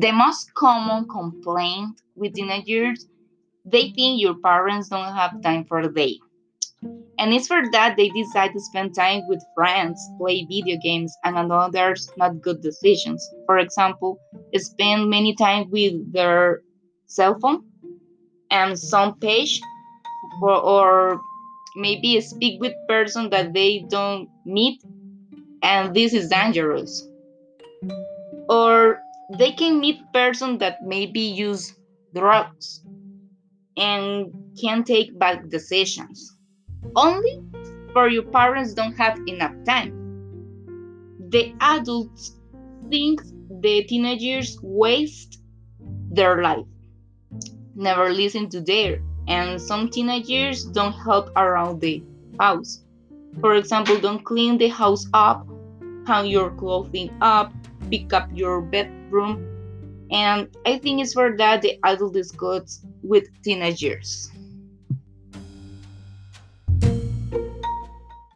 The most common complaint with teenagers, they think your parents don't have time for them. And it's for that they decide to spend time with friends, play video games, and others not good decisions. For example, spend many time with their cell phone and some page or, or maybe speak with person that they don't meet and this is dangerous or they can meet person that maybe use drugs and can take bad decisions. Only for your parents don't have enough time. The adults think the teenagers waste their life never listen to their and some teenagers don't help around the house. For example don't clean the house up hang your clothing up pick up your bedroom and i think it's for that the adult discuss with teenagers